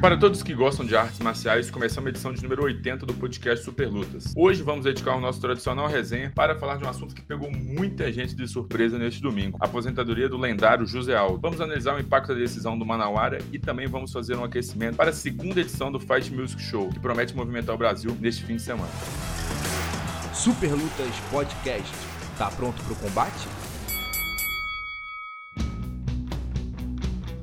Para todos que gostam de artes marciais, começamos a edição de número 80 do podcast Super Lutas. Hoje vamos dedicar o nosso tradicional resenha para falar de um assunto que pegou muita gente de surpresa neste domingo: a aposentadoria do lendário José Aldo. Vamos analisar o impacto da decisão do Manauara e também vamos fazer um aquecimento para a segunda edição do Fight Music Show, que promete movimentar o Brasil neste fim de semana. Super Lutas Podcast. Tá pronto para o combate?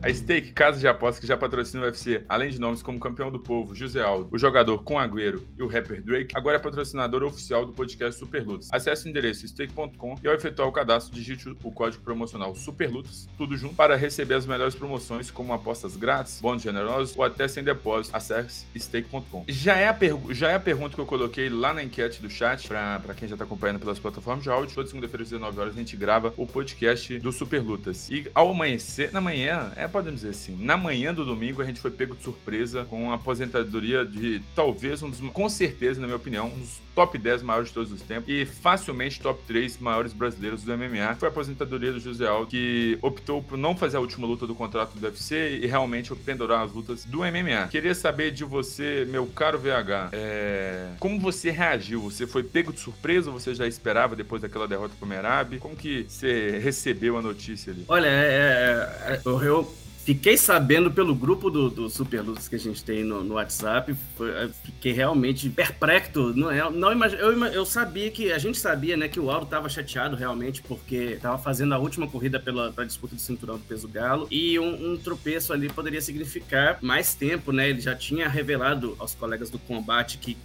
A Stake, casa de apostas que já patrocina o UFC, além de nomes como Campeão do Povo, José Aldo, o jogador com Agüero e o rapper Drake, agora é patrocinador oficial do podcast Superlutas. Acesse o endereço stake.com e ao efetuar o cadastro, digite o código promocional Superlutas, tudo junto, para receber as melhores promoções como apostas grátis, bônus generosos ou até sem depósito. Acesse stake.com. Já, é já é a pergunta que eu coloquei lá na enquete do chat, para quem já está acompanhando pelas plataformas de áudio. Toda segunda-feira às 19 horas a gente grava o podcast do Superlutas. E ao amanhecer, na manhã, é podemos dizer assim, na manhã do domingo a gente foi pego de surpresa com a aposentadoria de talvez um dos, com certeza, na minha opinião, um dos top 10 maiores de todos os tempos e facilmente top 3 maiores brasileiros do MMA. Foi a aposentadoria do José Aldo, que optou por não fazer a última luta do contrato do UFC e realmente pendurar as lutas do MMA. Queria saber de você, meu caro VH, é... como você reagiu? Você foi pego de surpresa ou você já esperava depois daquela derrota pro Merab? Como que você recebeu a notícia ali? Olha, é, é, é eu Fiquei sabendo pelo grupo do, do Super que a gente tem no, no WhatsApp, foi, fiquei realmente perplexo. Não, é, não imag... eu, eu sabia que, a gente sabia, né, que o Aldo estava chateado realmente porque estava fazendo a última corrida pela disputa do cinturão do peso galo e um, um, tropeço ali poderia significar mais tempo, né? Ele já tinha revelado aos colegas do combate que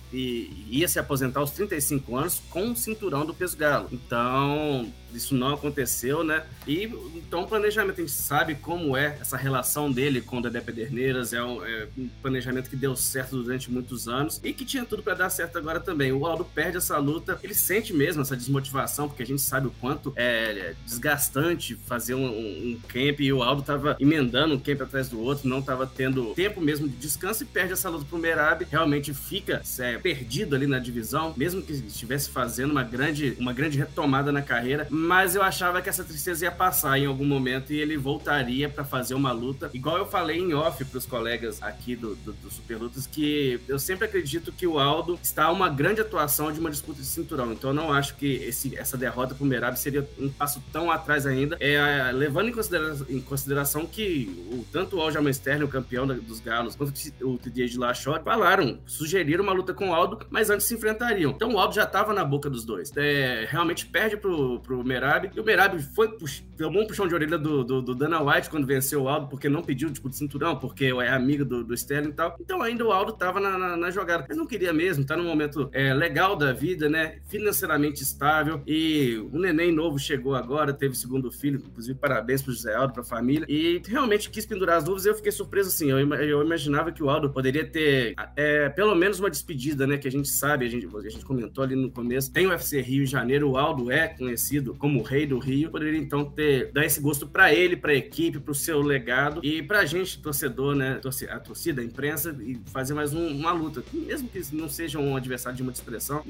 ia se aposentar aos 35 anos com o cinturão do peso galo. Então, isso não aconteceu, né? E então o planejamento, a gente sabe como é essa relação dele com o Dedé Pederneiras, é um, é um planejamento que deu certo durante muitos anos e que tinha tudo para dar certo agora também. O Aldo perde essa luta, ele sente mesmo essa desmotivação, porque a gente sabe o quanto é desgastante fazer um, um camp e o Aldo tava emendando um camp atrás do outro, não tava tendo tempo mesmo de descanso e perde essa luta pro Merab, realmente fica é, perdido ali na divisão, mesmo que estivesse fazendo uma grande, uma grande retomada na carreira, mas eu achava que essa tristeza ia passar em algum momento e ele voltaria para fazer uma luta. Igual eu falei em off para os colegas aqui do, do, do Super Lutas, que eu sempre acredito que o Aldo está uma grande atuação de uma disputa de cinturão. Então eu não acho que esse, essa derrota para o Merab seria um passo tão atrás ainda. É, levando em consideração, em consideração que o, tanto o Aljamain Sterling, o campeão da, dos Galos, quanto o TJ de Lachot falaram, sugeriram uma luta com o Aldo, mas antes se enfrentariam. Então o Aldo já estava na boca dos dois. É, realmente perde pro, pro Merab. E o Merab foi, pux... um puxão de orelha do, do, do, Dana White quando venceu o Aldo, porque não pediu tipo, de cinturão, porque é amigo do, do Sterling e tal. Então ainda o Aldo tava na, na, na jogada. Mas não queria mesmo, tá num momento é, legal da vida, né? Financeiramente estável. E o neném novo chegou agora, teve segundo filho, inclusive parabéns pro José Aldo, pra família. E realmente quis pendurar as luvas. Eu fiquei surpreso assim. Eu, eu imaginava que o Aldo poderia ter é, pelo menos uma despedida, né? Que a gente sabe, a gente, a gente comentou ali no começo. Tem o UFC Rio de Janeiro, o Aldo é conhecido como o rei do Rio, poderia então ter dar esse gosto para ele, para a equipe, para o seu legado e para a gente, torcedor, né, a torcida, a imprensa, e fazer mais um, uma luta. Mesmo que não seja um adversário de muita expressão,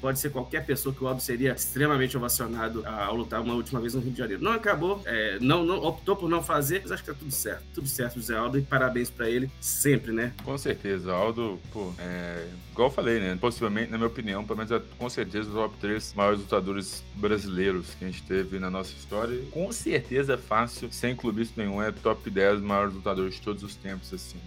pode ser qualquer pessoa que o Aldo seria extremamente ovacionado ao lutar uma última vez no Rio de Janeiro. Não acabou, é, não, não, optou por não fazer, mas acho que tá tudo certo. Tudo certo, José Aldo, e parabéns para ele sempre, né? Com certeza, Aldo, pô, é, igual eu falei, né? Possivelmente, na minha opinião, pelo menos é com certeza os top 3 maiores lutadores brasileiros que a gente teve na nossa história. Com certeza é fácil, sem clubista nenhum, é top 10 maiores lutadores de todos os tempos, assim.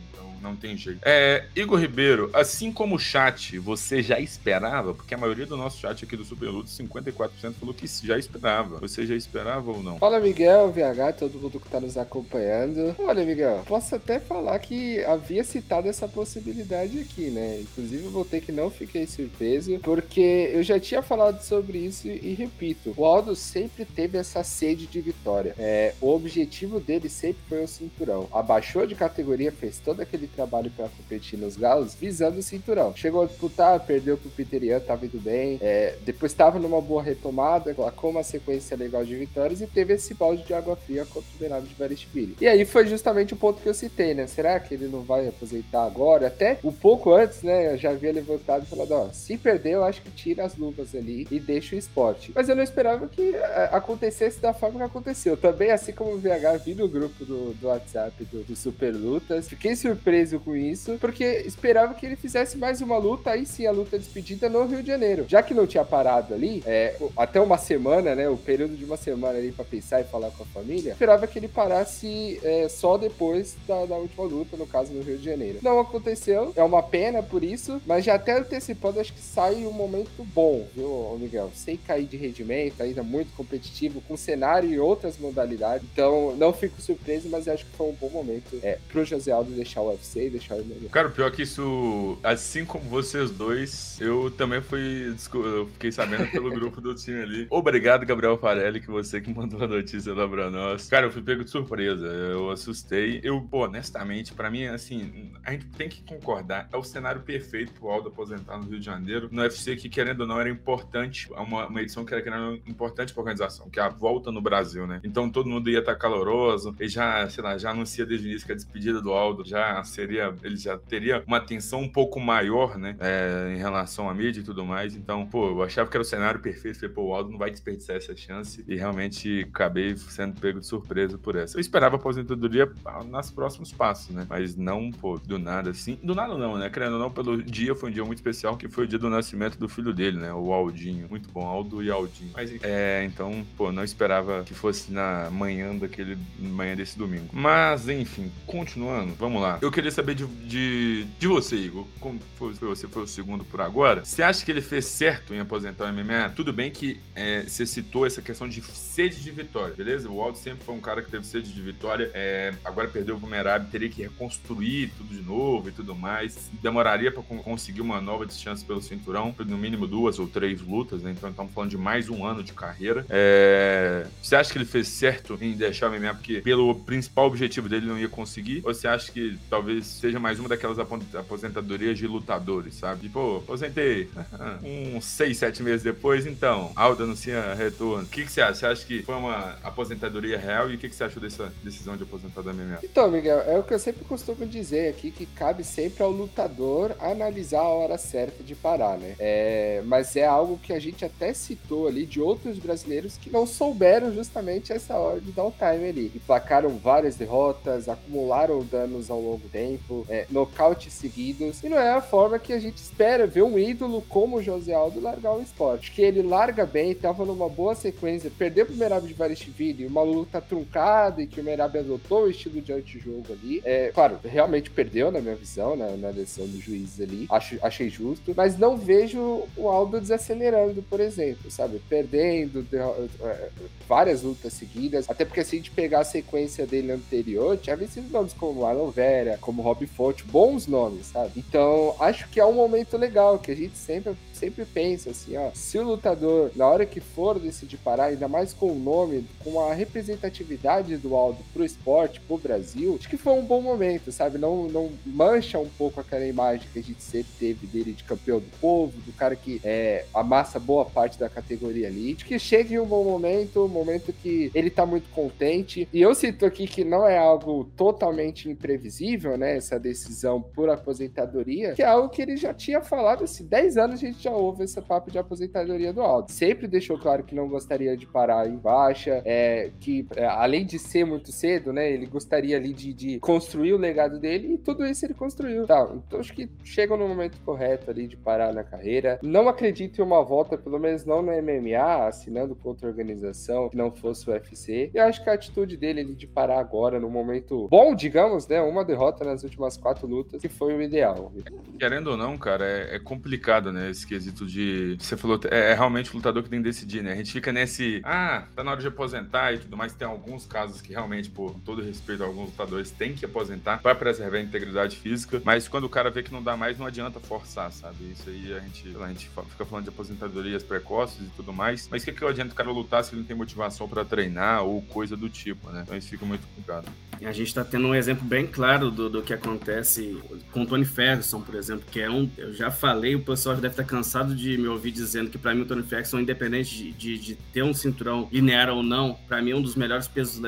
Não tem jeito. É, Igor Ribeiro, assim como o chat, você já esperava? Porque a maioria do nosso chat aqui do Super Luto, 54% falou que já esperava. Você já esperava ou não? Fala, Miguel, VH, todo mundo que tá nos acompanhando. Olha, Miguel, posso até falar que havia citado essa possibilidade aqui, né? Inclusive, eu voltei que não fiquei surpreso, porque eu já tinha falado sobre isso e repito, o Aldo sempre teve essa sede de vitória. É, o objetivo dele sempre foi o cinturão. Abaixou de categoria, fez todo aquele trabalho para competir nos galos, visando o cinturão. Chegou a disputar, perdeu pro Peter Ian, tava indo bem. É, depois estava numa boa retomada, com uma sequência legal de vitórias e teve esse balde de água fria contra o Bernardo de Barishvili. E aí foi justamente o ponto que eu citei, né? Será que ele não vai aposentar agora? Até um pouco antes, né? Eu já havia levantado e falado, ó, se perder, eu acho que tira as luvas ali e deixa o esporte. Mas eu não esperava que é, acontecesse da forma que aconteceu. Também, assim como o VH, vi no grupo do, do, do WhatsApp do, do Super Lutas. Fiquei surpreso com isso, porque esperava que ele fizesse mais uma luta, aí sim a luta despedida no Rio de Janeiro. Já que não tinha parado ali, é, até uma semana, né? O período de uma semana ali pra pensar e falar com a família, esperava que ele parasse é, só depois da, da última luta, no caso no Rio de Janeiro. Não aconteceu, é uma pena por isso, mas já até antecipando, acho que sai um momento bom, viu, Miguel? Sem cair de rendimento, ainda muito competitivo, com cenário e outras modalidades. Então, não fico surpreso, mas acho que foi um bom momento é, pro José Aldo deixar o UFC e deixar o MMA. Cara, o pior é que isso, assim como vocês dois, eu também fui, eu fiquei sabendo pelo grupo do time ali. Obrigado, Gabriel Farelli, que você que mandou a notícia lá pra nós. Cara, eu fui pego de surpresa, eu assustei. Eu, pô, honestamente, para mim, assim, a gente tem que concordar, é o cenário perfeito pro Aldo aposentar no Rio de Janeiro, no UFC que, querendo ou não, era importante, é uma, uma edição que era querendo, importante pra organização, que é a volta no Brasil, né? Então todo mundo ia estar tá caloroso, e já, sei lá, já anuncia desde o início que a despedida do Aldo já seria, ele já teria uma atenção um pouco maior, né, é, em relação à mídia e tudo mais. Então, pô, eu achava que era o cenário perfeito, falei, pô, o Aldo não vai desperdiçar essa chance, e realmente acabei sendo pego de surpresa por essa. Eu esperava a aposentadoria nas próximos passos, né? Mas não, pô, do nada assim. Do nada não, né? Querendo ou não, pelo dia foi um dia muito especial, que foi o dia do nascimento do filho dele, né? O Aldinho. Muito bom, Aldo e Aldinho. Mas, é, então, pô, não esperava que fosse na manhã daquele, manhã desse domingo. Mas, enfim, continuando, vamos lá. Eu queria saber de, de, de você, Igor. Como foi, você foi o segundo por agora. Você acha que ele fez certo em aposentar o MMA? Tudo bem que é, você citou essa questão de sede de vitória, beleza? O Aldo sempre foi um cara que teve sede de vitória. É, agora perdeu o Merab, teria que reconstruir tudo de novo e tudo mais. Demoraria para conseguir uma nova chance pelo cinturão, no mínimo duas ou três lutas, né? Então estamos falando de mais um ano de carreira. É... Você acha que ele fez certo em deixar o MMA porque pelo principal objetivo dele não ia conseguir? Ou você acha que talvez seja mais uma daquelas aposentadorias de lutadores, sabe? Tipo, aposentei uns seis, sete meses depois, então, Aldo anuncia retorno. O que, que você acha? Você acha que foi uma aposentadoria real e o que, que você achou dessa decisão de aposentar da MMA? Então, Miguel, é o que eu sempre costumo dizer aqui, que cabe sempre ao lutador analisar a hora certa de parar, né? É, mas é algo que a gente até citou ali de outros brasileiros que não souberam justamente essa hora de dar o time ali. Emplacaram várias derrotas, acumularam danos ao longo tempo, é, nocautes seguidos, e não é a forma que a gente espera ver um ídolo como o José Aldo largar o esporte. Que ele larga bem, tava numa boa sequência, perdeu pro Merab de Varishvili, uma luta truncada e que o Merab adotou o estilo de antijogo ali. É, claro, realmente perdeu na minha visão, na, na decisão do juiz ali. Acho, achei justo, mas não vejo o Aldo desacelerando, por exemplo, sabe? Perdendo de, é, várias lutas seguidas, até porque se a gente pegar a sequência dele anterior, tinha vencido nomes como Marlon Vera, como Rob Fonte, bons nomes, sabe? Então, acho que é um momento legal, que a gente sempre sempre pensa assim, ó, se o lutador, na hora que for decidir parar, ainda mais com o nome, com a representatividade do Aldo pro esporte, pro Brasil, acho que foi um bom momento, sabe? Não, não mancha um pouco aquela imagem que a gente sempre teve dele de campeão do povo, do cara que é, amassa boa parte da categoria ali. Acho que chega em um bom momento, um momento que ele tá muito contente. E eu cito aqui que não é algo totalmente imprevisível, né? Essa decisão por aposentadoria, que é algo que ele já tinha falado, assim, 10 anos a gente já houve esse papo de aposentadoria do Aldo. Sempre deixou claro que não gostaria de parar em baixa, é, que é, além de ser muito cedo, né, ele gostaria ali de, de, construir o legado dele e tudo isso ele construiu. Tá, então acho que chega no momento correto ali de parar na carreira. Não acredito em uma volta, pelo menos não no MMA, assinando com outra organização que não fosse o UFC. E acho que a atitude dele ali de parar agora, no momento bom, digamos, né, uma derrota nas últimas quatro lutas, que foi o ideal. Querendo ou não, cara, é, é complicado, né, esse quesito de. Você falou, é, é, realmente o lutador que tem que decidir, né? A gente fica nesse. Ah, tá na hora de aposentar e tudo mais. Tem alguns casos que realmente, por todo respeito a alguns lutadores, tem que aposentar para preservar a integridade física. Mas quando o cara vê que não dá mais, não adianta forçar, sabe? Isso aí a gente, lá, a gente fica falando de aposentadorias precoces e tudo mais. Mas o que, que adianta o cara lutar se ele não tem motivação para treinar ou coisa do tipo, né? Então isso fica muito complicado. A gente está tendo um exemplo bem claro do, do que acontece com o Tony Ferguson, por exemplo, que é um. Eu já falei, o pessoal já deve estar cansado de me ouvir dizendo que, para mim, o Tony Ferguson, independente de, de, de, ter um cinturão linear ou não, para mim, é um dos melhores pesos,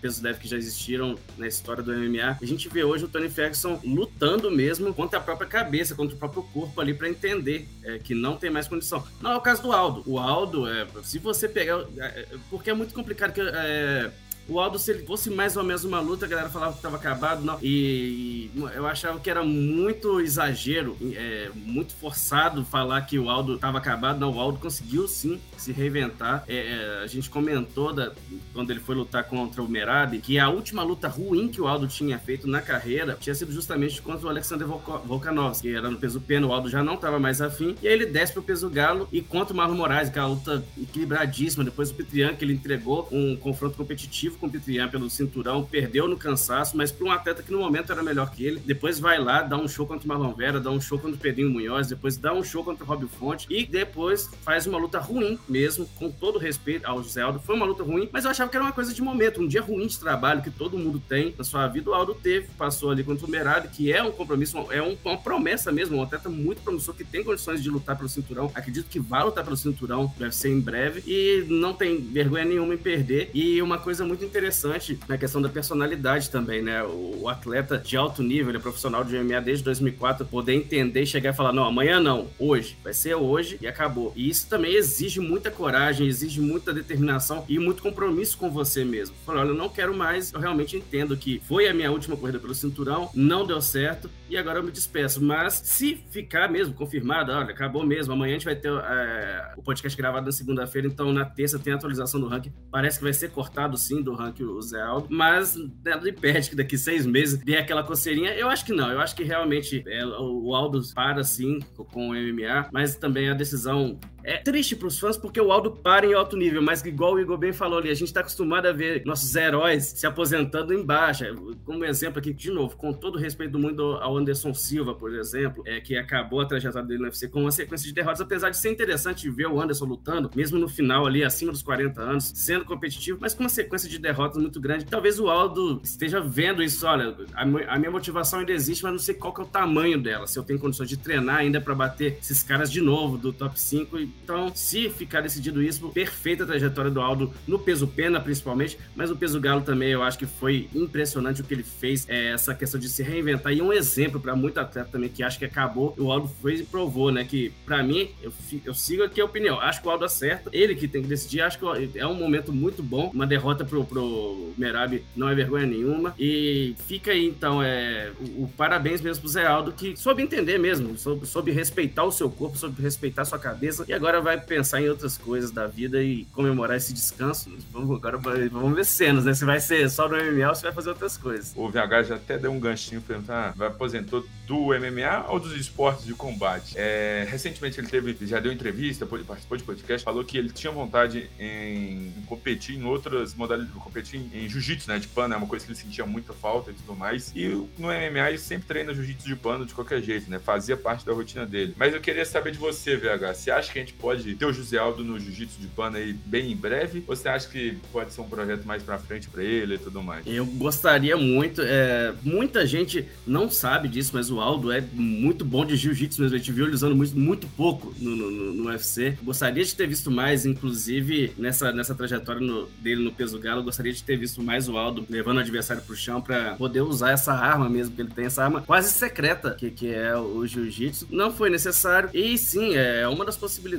pesos leves que já existiram na história do MMA. A gente vê hoje o Tony Ferguson lutando mesmo contra a própria cabeça, contra o próprio corpo ali, para entender é, que não tem mais condição. Não é o caso do Aldo. O Aldo, é, se você pegar. É, porque é muito complicado que. É, O Aldo, se ele fosse mais ou menos uma luta, a galera falava que tava acabado, não. E, e eu achava que era muito exagero, é, muito forçado falar que o Aldo tava acabado. Não, o Aldo conseguiu sim se reinventar. É, é, a gente comentou da, quando ele foi lutar contra o Merab que a última luta ruim que o Aldo tinha feito na carreira tinha sido justamente contra o Alexander Volkanovski, que era no peso pena, o Aldo já não tava mais afim. E aí ele desce pro peso galo e contra o Marlon Moraes, que é uma luta equilibradíssima. Depois o Petrian, que ele entregou um confronto competitivo com o Petrian pelo cinturão, perdeu no cansaço, mas para um atleta que no momento era melhor que ele, depois vai lá, dá um show contra o Marlon Vera, dá um show contra o Pedrinho Munhoz, depois dá um show contra o Robbie Fonte e depois faz uma luta ruim mesmo, com todo respeito ao José Aldo. Foi uma luta ruim, mas eu achava que era uma coisa de momento, um dia ruim de trabalho que todo mundo tem na sua vida. O Aldo teve, passou ali contra o Merab, que é um compromisso, é um, uma promessa mesmo, um atleta muito promissor que tem condições de lutar pelo cinturão. Acredito que vai lutar pelo cinturão, deve ser em breve, e não tem vergonha nenhuma em perder. E uma coisa muito interessante na questão da personalidade também, né? O, o atleta de alto nível, ele é profissional de MMA desde 2004, poder entender e chegar e falar: não, amanhã não, hoje, vai ser hoje e acabou. E isso também exige muita coragem, exige muita determinação e muito compromisso com você mesmo. Falar: olha, eu não quero mais, eu realmente entendo que foi a minha última corrida pelo cinturão, não deu certo e agora eu me despeço. Mas se ficar mesmo confirmado, olha, acabou mesmo, amanhã a gente vai ter é, o podcast gravado na segunda-feira, então na terça tem a atualização do ranking. Parece que vai ser cortado sim do ranking o Zé Aldo, mas nada impede que daqui seis meses dê aquela coceirinha. Eu acho que não, eu acho que realmente é, o Aldo para sim com o MMA, mas também a decisão é triste pros fãs porque o Aldo para em alto nível, mas igual o Igor bem falou ali, a gente tá acostumado a ver nossos heróis se aposentando em baixa. Como exemplo aqui, de novo, com todo o respeito do mundo ao Anderson Silva, por exemplo, é, que acabou a trajetória dele no UFC com uma sequência de derrotas, apesar de ser interessante ver o Anderson lutando, mesmo no final ali, acima dos 40 anos, sendo competitivo, mas com uma sequência de derrotas muito grande. Talvez o Aldo esteja vendo isso, olha, a, minha motivação ainda existe, mas não sei qual que é o tamanho dela, se eu tenho condições de treinar ainda para bater esses caras de novo do top 5 e então, se ficar decidido isso, perfeita a trajetória do Aldo no peso pena, principalmente, mas o peso galo também, eu acho que foi impressionante o que ele fez, é, essa questão de se reinventar. E um exemplo para muito atleta também que acha que acabou, o Aldo foi e provou, né? Que para mim, eu, eu sigo aqui a opinião. Acho que o Aldo acerta, ele que tem que decidir. Acho que é um momento muito bom. Uma derrota pro, pro Merab não é vergonha nenhuma. E fica aí, então, é, o, o parabéns mesmo pro Zé Aldo, que soube entender mesmo, soube, soube respeitar o seu corpo, soube respeitar a sua cabeça. E agora vai pensar em outras coisas da vida e comemorar esse descanso. Vamos, agora vamos ver cenas, né? Se vai ser só no MMA ou se vai fazer outras coisas. O VH já até deu um ganchinho perguntar, vai aposentou do MMA ou dos esportes de combate? É, recentemente ele teve, já deu entrevista, participou de podcast, falou que ele tinha vontade em, em competir em outras modalidades, competir em jiu-jitsu, né? De pano, é uma coisa que ele sentia muita falta e tudo mais. E no MMA ele sempre treina jiu-jitsu de pano de qualquer jeito, né? Fazia parte da rotina dele. Mas eu queria saber de você, VH, você acha que a gente pode ter o José Aldo no jiu-jitsu de pano aí bem em breve? Ou você acha que pode ser um projeto mais pra frente pra ele e tudo mais? Eu gostaria muito. É, muita gente não sabe disso, mas o Aldo é muito bom de jiu-jitsu mesmo. A gente viu ele usando muito, muito pouco no, no, no, UFC. Gostaria de ter visto mais, inclusive, nessa, nessa trajetória no, dele no peso galo. Gostaria de ter visto mais o Aldo levando o adversário pro chão pra poder usar essa arma mesmo, que ele tem essa arma quase secreta, que, que é o jiu-jitsu. Não foi necessário. E sim, é uma das possibilidades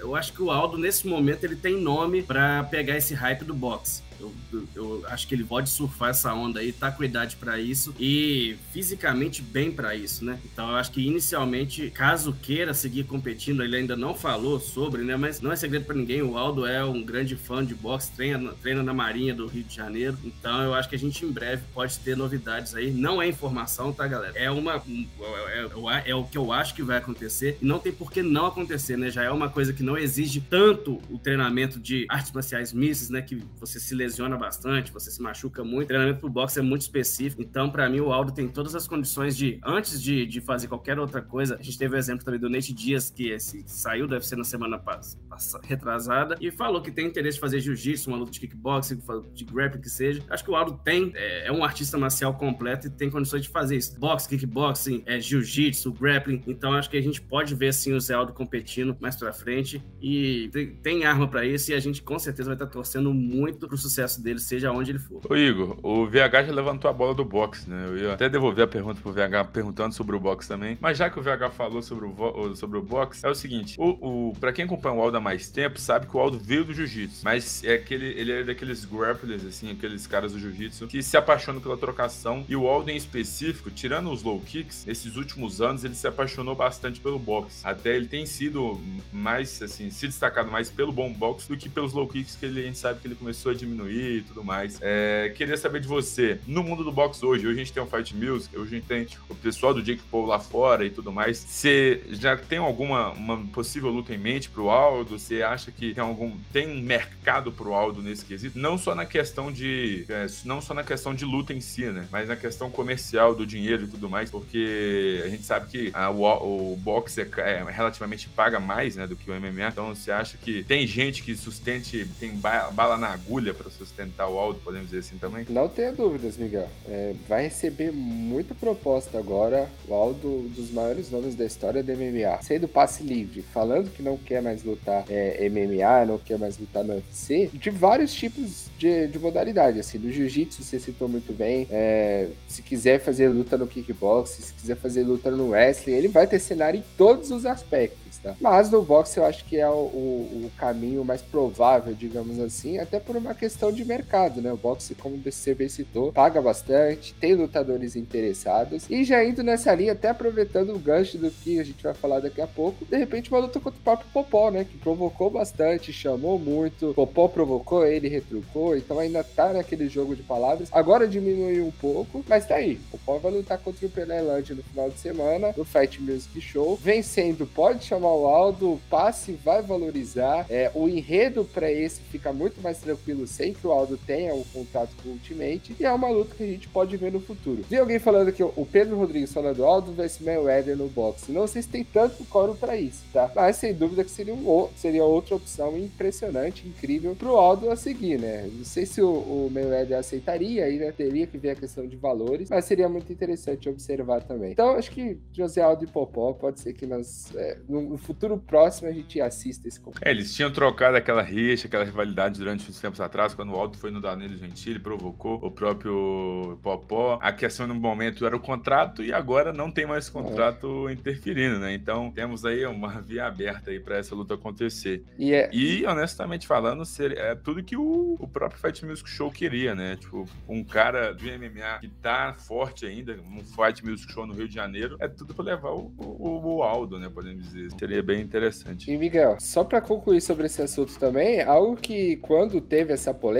eu acho que o Aldo, nesse momento, ele tem nome para pegar esse hype do boxe. Eu, eu, acho que ele pode surfar essa onda aí, tá com idade para isso e fisicamente bem para isso, né? Então eu acho que inicialmente, caso queira seguir competindo, ele ainda não falou sobre, né? Mas não é segredo para ninguém, o Aldo é um grande fã de boxe, treina, treina na Marinha do Rio de Janeiro. Então eu acho que a gente em breve pode ter novidades aí. Não é informação, tá, galera? É uma é, é, é o que eu acho que vai acontecer e não tem por que não acontecer, né? Já é uma coisa que não exige tanto o treinamento de artes marciais mistas, né? Que você se lesiona lesiona bastante, você se machuca muito. Treinamento pro boxe é muito específico. Então, para mim, o Aldo tem todas as condições de, antes de, de fazer qualquer outra coisa, a gente teve o exemplo também do Nate Dias, que esse, saiu do UFC na semana passada, retrasada, e falou que tem interesse de fazer jiu-jitsu, uma luta de kickboxing, de grappling que seja. Acho que o Aldo tem, é, é um artista marcial completo e tem condições de fazer isso. Boxe, kickboxing, é, jiu-jitsu, grappling. Então, acho que a gente pode ver, sim, o Zé Aldo competindo mais pra frente e tem, tem arma para isso e a gente com certeza vai estar torcendo muito pro sucesso sucesso dele, seja onde ele for. Ô Igor, o VH já levantou a bola do boxe, né? Eu ia até devolver a pergunta pro VH perguntando sobre o boxe também. Mas já que o VH falou sobre o, sobre o boxe, é o seguinte: o, o, pra quem acompanha o Aldo há mais tempo, sabe que o Aldo veio do jiu-jitsu. Mas é aquele, ele é daqueles grapplers, assim, aqueles caras do jiu-jitsu que se apaixonam pela trocação. E o Aldo em específico, tirando os low kicks, nesses últimos anos ele se apaixonou bastante pelo boxe. Até ele tem sido mais, assim, se destacado mais pelo bom boxe do que pelos low kicks que ele, a gente sabe que ele começou a diminuir e tudo mais. É, queria saber de você, no mundo do boxe hoje, hoje a gente tem o Fight Music, hoje a gente tem o pessoal do Jake Paul lá fora e tudo mais. Você já tem alguma uma possível luta em mente pro Aldo? Você acha que tem algum tem um mercado pro Aldo nesse quesito? Não só na questão de é, não só na questão de luta em si, né? Mas na questão comercial do dinheiro e tudo mais, porque a gente sabe que a, o, o boxe é, é, relativamente paga mais, né, do que o MMA. Então você acha que tem gente que sustente, tem bala na agulha para sustentar o Aldo, podemos dizer assim também? Não tenha dúvidas, Miguel. É, vai receber muita proposta agora. O Aldo, um dos maiores nomes da história do MMA, sendo passe livre, falando que não quer mais lutar é, MMA, não quer mais lutar no UFC, de vários tipos de, de modalidade. Assim, do jiu-jitsu você citou muito bem. É, se quiser fazer luta no kickbox, se quiser fazer luta no wrestling, ele vai ter cenário em todos os aspectos. Tá? Mas no boxe eu acho que é o, o, o, caminho mais provável, digamos assim, até por uma questão de mercado, né? O boxe, como você bem citou, paga bastante, tem lutadores interessados. E já indo nessa linha, até aproveitando o gancho do que a gente vai falar daqui a pouco, de repente uma luta contra o próprio Popó, né? Que provocou bastante, chamou muito. Popó provocou, ele retrucou, então ainda tá naquele jogo de palavras. Agora diminuiu um pouco, mas tá aí. Popó vai lutar contra o Pelé Land no final de semana, no Fight Music Show. Vencendo, pode chamar o Aldo, o passe vai valorizar. É, o enredo para esse fica muito mais tranquilo sem que o Aldo tenha o contato com o Ultimate. E é uma luta que a gente pode ver no futuro. Vi alguém falando que o Pedro Rodrigues falando Aldo vs Mayweather no boxe. Não sei se tem tanto coro para isso, tá? Mas sem dúvida que seria, um, seria outra opção impressionante, incrível pro Aldo a seguir, né? Não sei se o, o Mayweather aceitaria, aí né? Teria que ver a questão de valores, mas seria muito interessante observar também. Então, acho que José Aldo e Popó pode ser que nós, é, no futuro próximo a gente assista esse conflito. É, eles tinham trocado aquela rixa, aquela rivalidade durante uns tempos atrás, quando o Aldo foi no Danilo Gentili, provocou o próprio Popó. A questão no momento era o contrato e agora não tem mais contrato é. interferindo, né? Então temos aí uma via aberta aí para essa luta acontecer. E, é... e honestamente falando, é tudo que o, o próprio Fight Music Show queria, né? Tipo, um cara do MMA que tá forte ainda, um Fight Music Show no Rio de Janeiro, é tudo para levar o, o, o Aldo, né? Podemos dizer. Seria bem interessante. E Miguel, só para concluir sobre esse assunto também, algo que quando teve essa polêmica,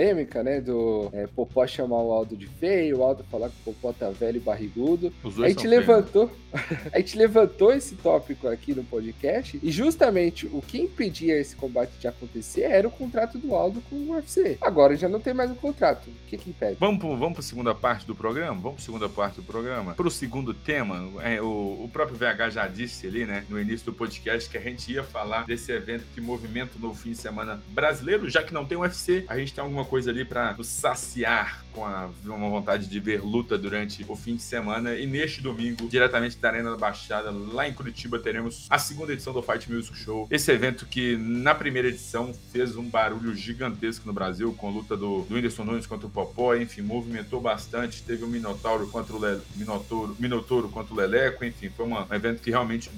né, do é, Popó chamar o Aldo de feio, o Aldo falar que o Popó tá velho e barrigudo, a gente levantou, a gente levantou esse tópico aqui no podcast e justamente o que impedia esse combate de acontecer era o contrato do Aldo com o UFC. Agora já não tem mais o contrato. O que que impede? Vamos para vamos a segunda parte do programa? Vamos para segunda parte do programa? Para o segundo tema, é, o, o próprio VH já disse ali, né, no início do podcast que a gente ia falar desse evento que movimenta no fim de semana brasileiro, já que não tem UFC, a gente tem alguma coisa ali para saciar com a, uma vontade de ver luta durante o fim de semana. E neste domingo, diretamente da Arena da Baixada, lá em Curitiba, teremos a segunda edição do Fight Music Show. Esse evento que na primeira edição fez um barulho gigantesco no Brasil, com a luta do, do Whindersson Nunes contra o Popó, enfim, movimentou bastante. Teve o Minotauro contra o Le, Minotouro, Minotouro contra o Leleco, enfim, foi uma, um evento que realmente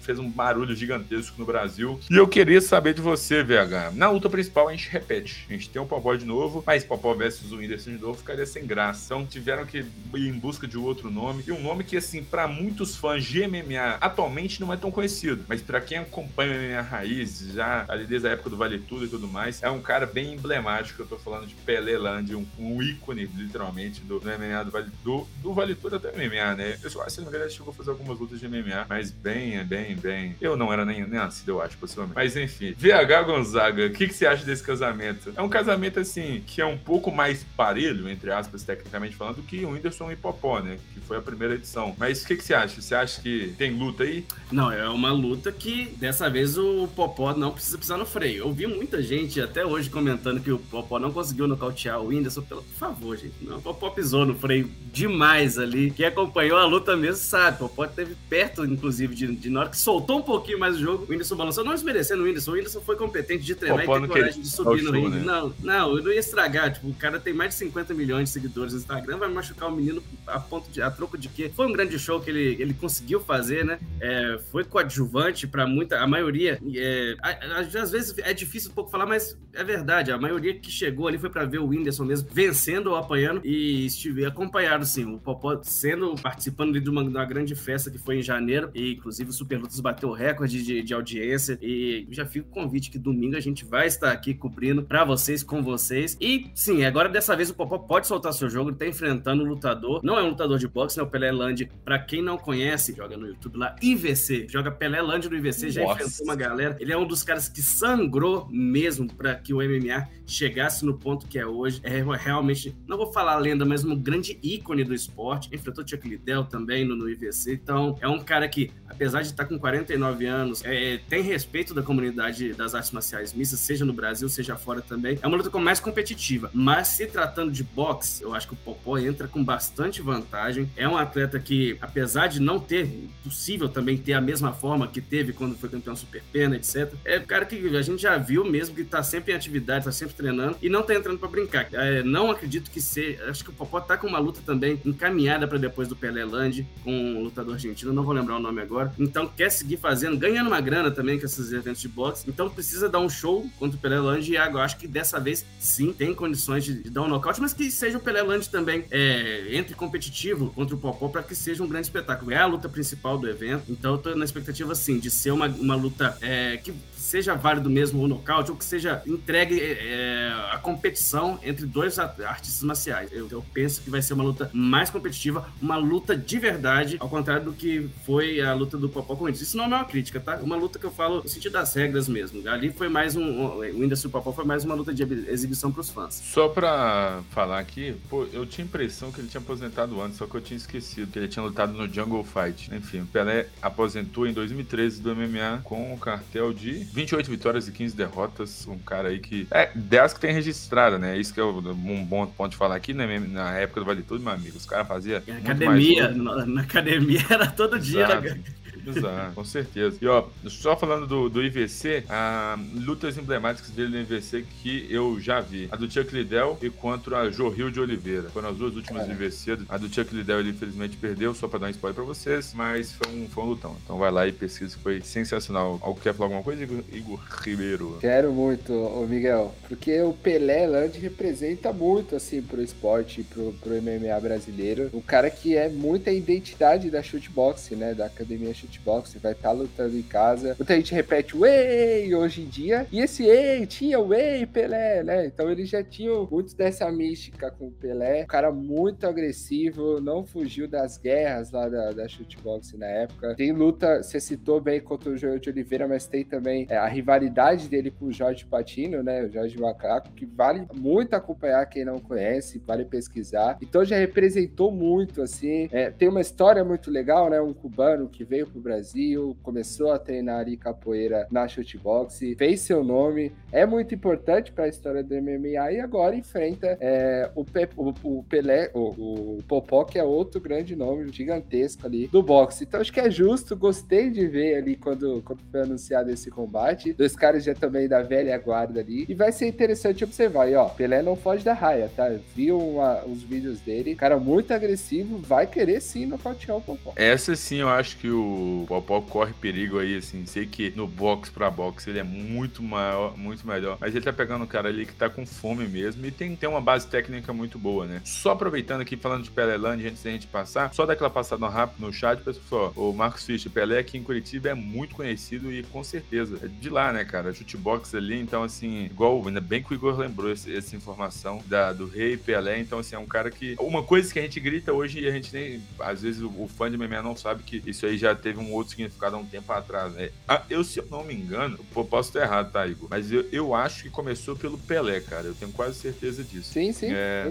fez um barulho gigantesco no Brasil. E eu queria saber de você, VH. Na luta principal a gente repete. A gente tem o Popó de novo, mas Popó versus o Whindersson de novo ficaria sem graça. Então tiveram que ir em busca de outro nome. E um nome que, assim, para muitos fãs de MMA atualmente não é tão conhecido. Mas para quem acompanha a MMA raiz, já ali desde a época do Vale Tudo e tudo mais, é um cara bem emblemático. Eu tô falando de Pelé Land, um, um ícone, literalmente, do, do MMA do Vale, do, do vale Tudo até MMA, né? Eu acho que engano, chegou a fazer algumas lutas de MMA, mas bem, bem, bem. Eu não era nem, nem nascido, eu acho, possivelmente. Mas enfim, VH Gonzaga, o que, que você acha desse casamento? É um casamento, assim, que é um pouco mais parecido entre aspas, tecnicamente falando, do que o Whindersson e Popó, né? Que foi a primeira edição. Mas o que, que você acha? Você acha que tem luta aí? Não, é uma luta que dessa vez o Popó não precisa pisar no freio. Eu vi muita gente até hoje comentando que o Popó não conseguiu nocautear o Whindersson. Pelo, por favor, gente. Não, o Popó pisou no freio demais ali. Quem acompanhou a luta mesmo sabe. O Popó esteve perto, inclusive, de, de na hora que soltou um pouquinho mais o jogo, o Whindersson balançou. Não desmerecendo o Whindersson. O Whindersson foi competente de treinar Popó e ter coragem de subir no ringue. Né? Não, não, eu não ia estragar. Tipo, o cara tem mais de 50 milhões de seguidores no Instagram, vai machucar o menino a ponto de. a troco de quê? Foi um grande show que ele, ele conseguiu fazer, né? É, foi coadjuvante para muita. A maioria. É, às vezes é difícil um pouco falar, mas é verdade. A maioria que chegou ali foi para ver o Whindersson mesmo vencendo ou apanhando e estive acompanhado, sim. O Popó sendo, participando de uma, de uma grande festa que foi em janeiro, e inclusive o Super Lutas bateu recorde de, de audiência. E já fica o convite que domingo a gente vai estar aqui cobrindo para vocês, com vocês. E sim, agora dessa vez o Popó pode soltar seu jogo, ele tá enfrentando um lutador. Não é um lutador de boxe, né? O Pelé Land. Pra quem não conhece, joga no YouTube lá, IVC. Joga Pelé Land no IVC, já Nossa. enfrentou uma galera. Ele é um dos caras que sangrou mesmo para que o MMA chegasse no ponto que é hoje. É realmente, não vou falar lenda, mas um grande ícone do esporte. Enfrentou Chuck Liddell também no, no IVC. Então, é um cara que, apesar de estar com 49 anos, é, tem respeito da comunidade das artes marciais mistas, seja no Brasil, seja fora também. É uma luta mais competitiva. Mas se tratando de boxe, eu acho que o Popó entra com bastante vantagem. É um atleta que, apesar de não ter possível também ter a mesma forma que teve quando foi campeão super pena, etc. É um cara que a gente já viu mesmo que tá sempre em atividade, tá sempre treinando e não tá entrando para brincar. É, não acredito que seja. Acho que o Popó tá com uma luta também encaminhada para depois do Pelé Land com um lutador argentino, não vou lembrar o nome agora. Então quer seguir fazendo, ganhando uma grana também com esses eventos de boxe. Então precisa dar um show contra o Pelé Land e eu acho que dessa vez sim tem condições de, de dar um nocaute, mas que seja o Pelé Land também é, entre competitivo contra o Popó para que seja um grande espetáculo. É a luta principal do evento, então eu tô na expectativa sim de ser uma, uma luta é, que seja válido mesmo o nocaute ou que seja entregue é, a competição entre dois artistas marciais. Eu, eu, penso que vai ser uma luta mais competitiva, uma luta de verdade, ao contrário do que foi a luta do Popó com o Isso não é uma crítica, tá? Uma luta que eu falo no sentido das regras mesmo. Ali foi mais um. o Whindersson Popó foi mais uma luta de exibição pros fãs. Só pra falar aqui, pô, eu tinha a impressão que ele tinha aposentado antes, só que eu tinha esquecido que ele tinha lutado no Jungle Fight. Enfim, o Pelé aposentou em 2013 do MMA com um cartel de 28 vitórias e 15 derrotas. Um cara aí que. É, 10 que tem registrada, né? Isso que é um bom ponto de falar aqui, né? Na época do Vale Tudo, meu amigo. Os caras faziam. Academia, na, na, academia era todo dia, né? Exato, com certeza. E ó, só falando do, do IVC, a, lutas emblemáticas dele no IVC que eu já vi. A do Chuck Liddell e contra a Jorril de Oliveira. Foram as duas últimas do IVC. A do Chuck Liddell ele infelizmente perdeu, só pra dar um spoiler pra vocês, mas foi um, foi um lutão. Então vai lá e pesquisa, foi sensacional. Algo quer falar alguma coisa, Igor, Igor Ribeiro? Quero muito, ô Miguel, porque o Pelé Land representa muito, assim, pro esporte, pro, pro MMA brasileiro. Um cara que é muita identidade da shootbox, né, da academia shootbox Xbox, vai estar tá lutando em casa. Muita gente repete Way hoje em dia. E esse Ei tinha Way Pelé, né? Então eles já tinham muito dessa mística com o Pelé. Um cara muito agressivo, não fugiu das guerras lá da, da Shootbox na época. Tem luta, você citou bem contra o Joel de Oliveira, mas tem também é, a rivalidade dele com o Jorge Patino, né? O Jorge Macaco, que vale muito acompanhar quem não conhece, vale pesquisar. Então já representou muito, assim. É, tem uma história muito legal, né? Um cubano que veio pro Brasil, começou a treinar ali capoeira na shootbox, fez seu nome, é muito importante para a história do MMA e agora enfrenta é, o, Pe o, o, Pelé, o, o Popó, que é outro grande nome gigantesco ali do boxe. Então acho que é justo, gostei de ver ali quando, quando foi anunciado esse combate. Dois caras já também da velha guarda ali. E vai ser interessante observar. Ó, Pelé não foge da raia, tá? Viu uma, uns vídeos dele, cara muito agressivo, vai querer sim nocautear o Popó. Essa sim eu acho que o o Popó corre perigo aí, assim. Sei que no box pra box ele é muito maior, muito melhor. Mas ele tá pegando um cara ali que tá com fome mesmo e tem, tem uma base técnica muito boa, né? Só aproveitando aqui, falando de Pelé Land, antes da gente passar, só daquela passada rápida no chat, pessoal, o Marcos Fischer, Pelé aqui em Curitiba é muito conhecido e com certeza é de lá, né, cara? Chutebox ali, então assim, igual, ainda bem que o Igor lembrou esse, essa informação da, do Rei Pelé, então assim, é um cara que. Uma coisa que a gente grita hoje e a gente nem. Às vezes o, o fã de MMA não sabe que isso aí já teve um outro significado há um tempo atrás, né? Ah, eu, se eu não me engano, eu posso estar errado, tá, Igor? Mas eu, eu acho que começou pelo Pelé, cara. Eu tenho quase certeza disso. Sim, sim. É...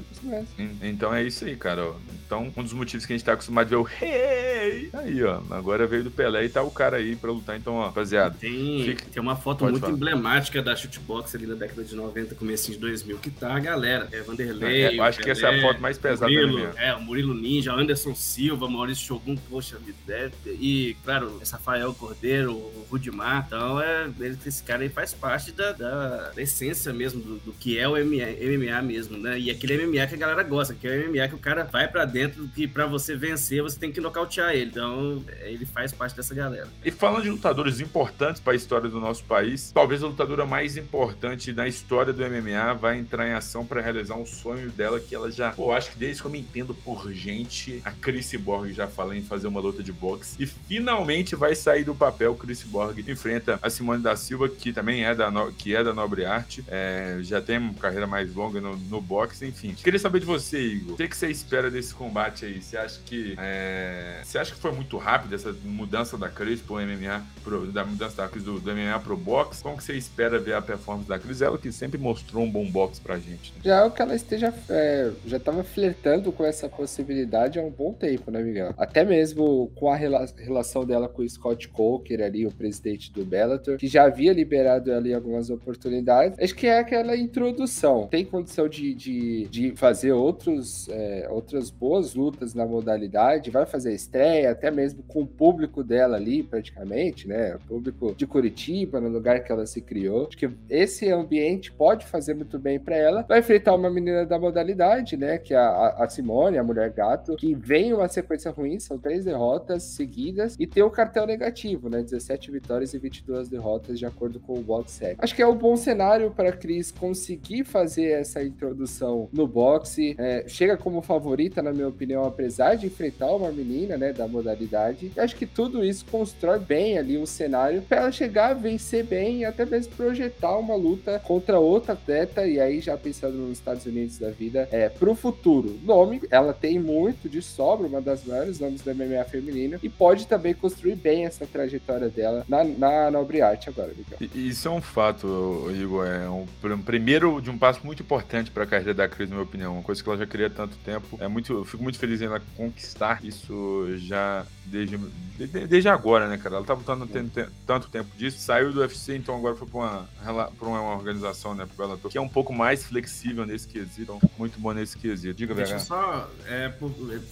Então é isso aí, cara. Então, um dos motivos que a gente tá acostumado a ver o Hey! Aí, ó. Agora veio do Pelé e tá o cara aí pra lutar. Então, ó, rapaziada. Tem, fica... tem uma foto Pode muito falar. emblemática da shootbox ali da década de 90, começo de 2000, que tá a galera. É Vanderlei. É, eu acho Pelé, que essa é a foto mais pesada Murilo, É, o Murilo Ninja, Anderson Silva, Maurício Shogun, poxa vida. E, claro, Rafael Cordeiro, o Rudimar. Então, é, esse cara aí faz parte da, da, essência mesmo do, do, que é o MMA, mesmo, né? E aquele MMA que a galera gosta, que é o MMA que o cara vai para dentro que para você vencer você tem que nocautear ele. Então, ele faz parte dessa galera. E falando de lutadores importantes para a história do nosso país, talvez a lutadora mais importante da história do MMA vai entrar em ação para realizar um sonho dela que ela já, pô, acho que desde que eu me entendo por gente, a Chris Borg já fala em fazer uma luta de boxe e finalmente vai sair do papel. Chris Borg enfrenta a Simone da Silva, que também é da, que é da Nobre Arte, é, já tem uma carreira mais longa no, no boxe, enfim. Queria saber de você, Igor. O que, que você espera desse combate aí? Você acha que é, você acha que foi muito rápido essa mudança da Cris pro MMA, pro, da mudança da Cris do, do, MMA pro boxe? Como que você espera ver a performance da Cris? Ela que sempre mostrou um bom boxe pra gente. Né? Já é o que ela esteja é, já tava flertando com essa possibilidade há um bom tempo, né, Miguel? Até mesmo com a rela relação dela com o Scott Coker ali, o presidente do Bellator, que já havia liberado ali algumas oportunidades. Acho que é aquela introdução. Tem condição de, de, de fazer outros, é, outras boas lutas na modalidade, vai fazer estreia, até mesmo com o público dela ali, praticamente, né? O público de Curitiba, no lugar que ela se criou. Acho que esse ambiente pode fazer muito bem para ela. Vai enfrentar uma menina da modalidade, né? Que é a, a Simone, a mulher gato, que vem uma sequência ruim, são três derrotas seguidas e tem o cartel negativo, né? 17 vitórias e 22 derrotas, de acordo com o box. Acho que é um bom cenário para Cris conseguir fazer essa introdução no boxe. É, chega como favorita, na minha opinião, apesar de enfrentar uma menina, né, da modalidade. acho que tudo isso constrói bem ali um cenário para ela chegar a vencer bem e até mesmo projetar uma luta contra outra atleta. E aí, já pensando nos Estados Unidos da vida, é pro futuro. Nome, ela tem muito de sobra, uma das maiores nomes da MMA feminina, e pode também construir bem essa trajetória dela na, na Nobre Arte agora, Miguel. Isso é um fato, Igor. É um, um primeiro de um passo muito importante para a carreira da Cris, na minha opinião. Uma coisa que ela já queria há tanto tempo. É muito, eu fico muito feliz em ela conquistar isso já desde, desde, desde agora, né, cara? Ela tá lutando é. tanto tempo disso, saiu do UFC, então agora foi pra uma, pra uma organização, né, pro Bellator, que é um pouco mais flexível nesse quesito, então, muito bom nesse quesito. Diga, Deixa só, é,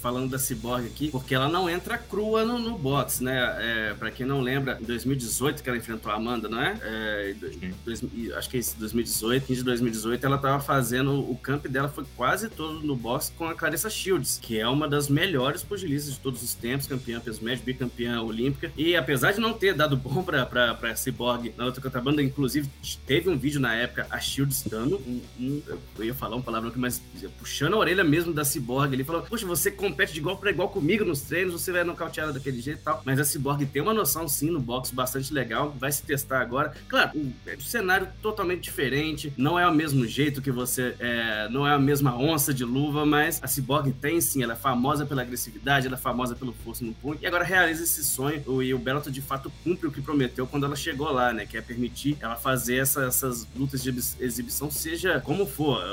falando da Cyborg aqui, porque ela não entra crua no, no box, né? É, pra quem não lembra, em 2018 que ela enfrentou a Amanda, não é? é dois, acho que é isso, 2018, 15 de 2018, ela tava fazendo, o camp dela foi quase todo no box com a Clarissa Shields, que é uma das melhores pugilistas de todos os tempos, campeã peso médio, bicampeã olímpica. E apesar de não ter dado bom pra, pra, pra Cyborg na outra contrabanda, inclusive teve um vídeo na época, a Shields dando um, um, eu ia falar uma palavra aqui, mas puxando a orelha mesmo da Cyborg. Ele falou: Poxa, você compete de igual para igual comigo nos treinos, você vai nocautear daquele jeito e tal. Mas a Cyborg tem uma noção, sim, no boxe bastante legal, vai se testar agora. Claro, o, o cenário totalmente diferente, não é o mesmo jeito que você, é, não é a mesma onça de luva, mas a Cyborg tem sim, ela é famosa pela agressividade, ela é famosa pelo força no punho, e agora realiza esse sonho, e o Bellator de fato cumpre o que prometeu quando ela chegou lá, né, que é permitir ela fazer essa, essas lutas de exibição, seja como for.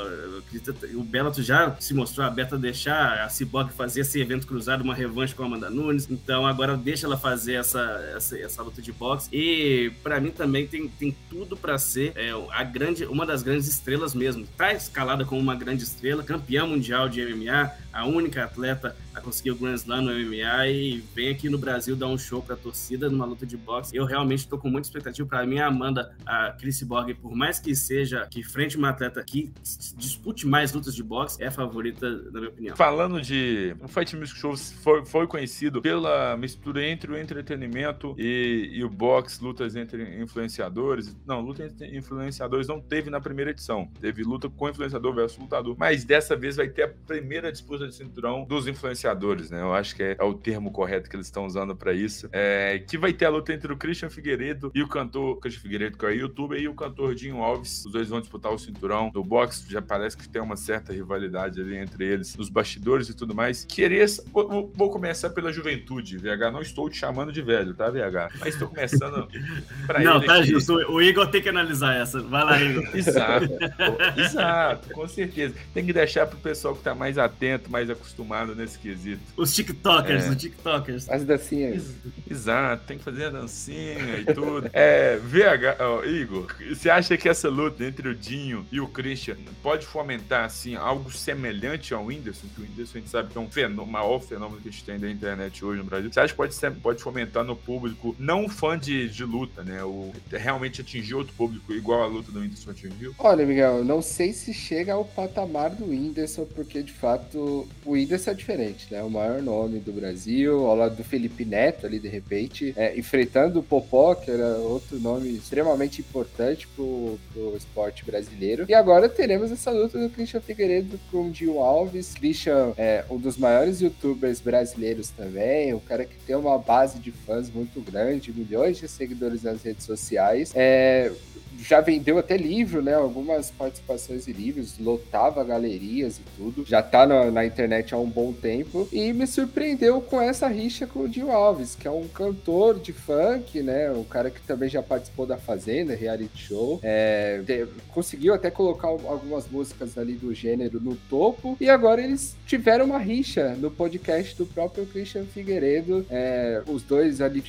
O Bellator já se mostrou aberto a deixar a Cyborg fazer esse evento cruzado, uma revanche com a Amanda Nunes, então agora deixa ela fazer essa, essa, essa luta de boxe, e para mim também tem, tem tudo para ser é, a grande, uma das grandes estrelas mesmo, tá escalada como uma grande estrela, campeã mundial de MMA, a única atleta a conseguir o Grand Slam no MMA e vem aqui no Brasil dar um show pra torcida numa luta de boxe. Eu realmente estou com muita expectativa. Para mim, a Amanda, a Chris Borg, por mais que seja que frente uma atleta que dispute mais lutas de boxe, é a favorita, na minha opinião. Falando de. O Fight Music Show foi, foi conhecido pela mistura entre o entretenimento e, e o boxe, lutas entre influenciadores. Não, luta entre influenciadores não teve na primeira edição. Teve luta com influenciador versus lutador. Mas dessa vez vai ter a primeira disputa de cinturão dos influenciadores, né? Eu acho que é, é o termo correto que eles estão usando para isso. É, que vai ter a luta entre o Christian Figueiredo e o cantor Christian Figueiredo, que é o youtuber, e o cantor Dinho Alves. Os dois vão disputar o cinturão do boxe. Já parece que tem uma certa rivalidade ali entre eles, nos bastidores e tudo mais. Queria. Vou, vou começar pela juventude, VH. Não estou te chamando de velho, tá, VH? Mas estou começando pra Não, tá aqui. justo. O Igor tem que analisar essa. Vai lá, Igor. Exato. Exato, com certeza. Tem que deixar pro pessoal que tá mais atento, mais acostumado nesse quesito. Os TikTokers, é. os TikTokers. As dancinhas. Exato, tem que fazer a dancinha e tudo. É, VH, oh, Igor, você acha que essa luta entre o Dinho e o Christian pode fomentar, assim, algo semelhante ao Whindersson? Que o Whindersson a gente sabe que é um fenômeno, maior fenômeno que a gente tem da internet hoje no Brasil. Você acha que pode, ser, pode fomentar no público, não fã de, de luta, né? O, realmente atingir outro público igual a luta do Whindersson atingiu? Olha, Miguel, não sei se chega ao patamar do Whindersson, porque de fato o Whindersson é diferente, né? O maior nome do Brasil, ao lado do Felipe Neto ali, de repente, é, enfrentando o Popó, que era outro nome extremamente importante pro, pro esporte brasileiro. E agora teremos essa luta do Christian Figueiredo com o Gil Alves. Christian é um dos maiores youtubers brasileiros também, um cara que tem uma base de fãs muito grande, milhões de seguidores nas redes sociais. É, já vendeu até livro, né? Algumas participações em livros, lotava galerias e tudo. Já tá na, na, internet há um bom tempo. E me surpreendeu com essa rixa com o Dio Alves, que é um cantor de funk, né? Um cara que também já participou da Fazenda, reality show. É, de, conseguiu até colocar algumas músicas ali do gênero no topo. E agora eles tiveram uma rixa no podcast do próprio Christian Figueiredo. É, os dois ali,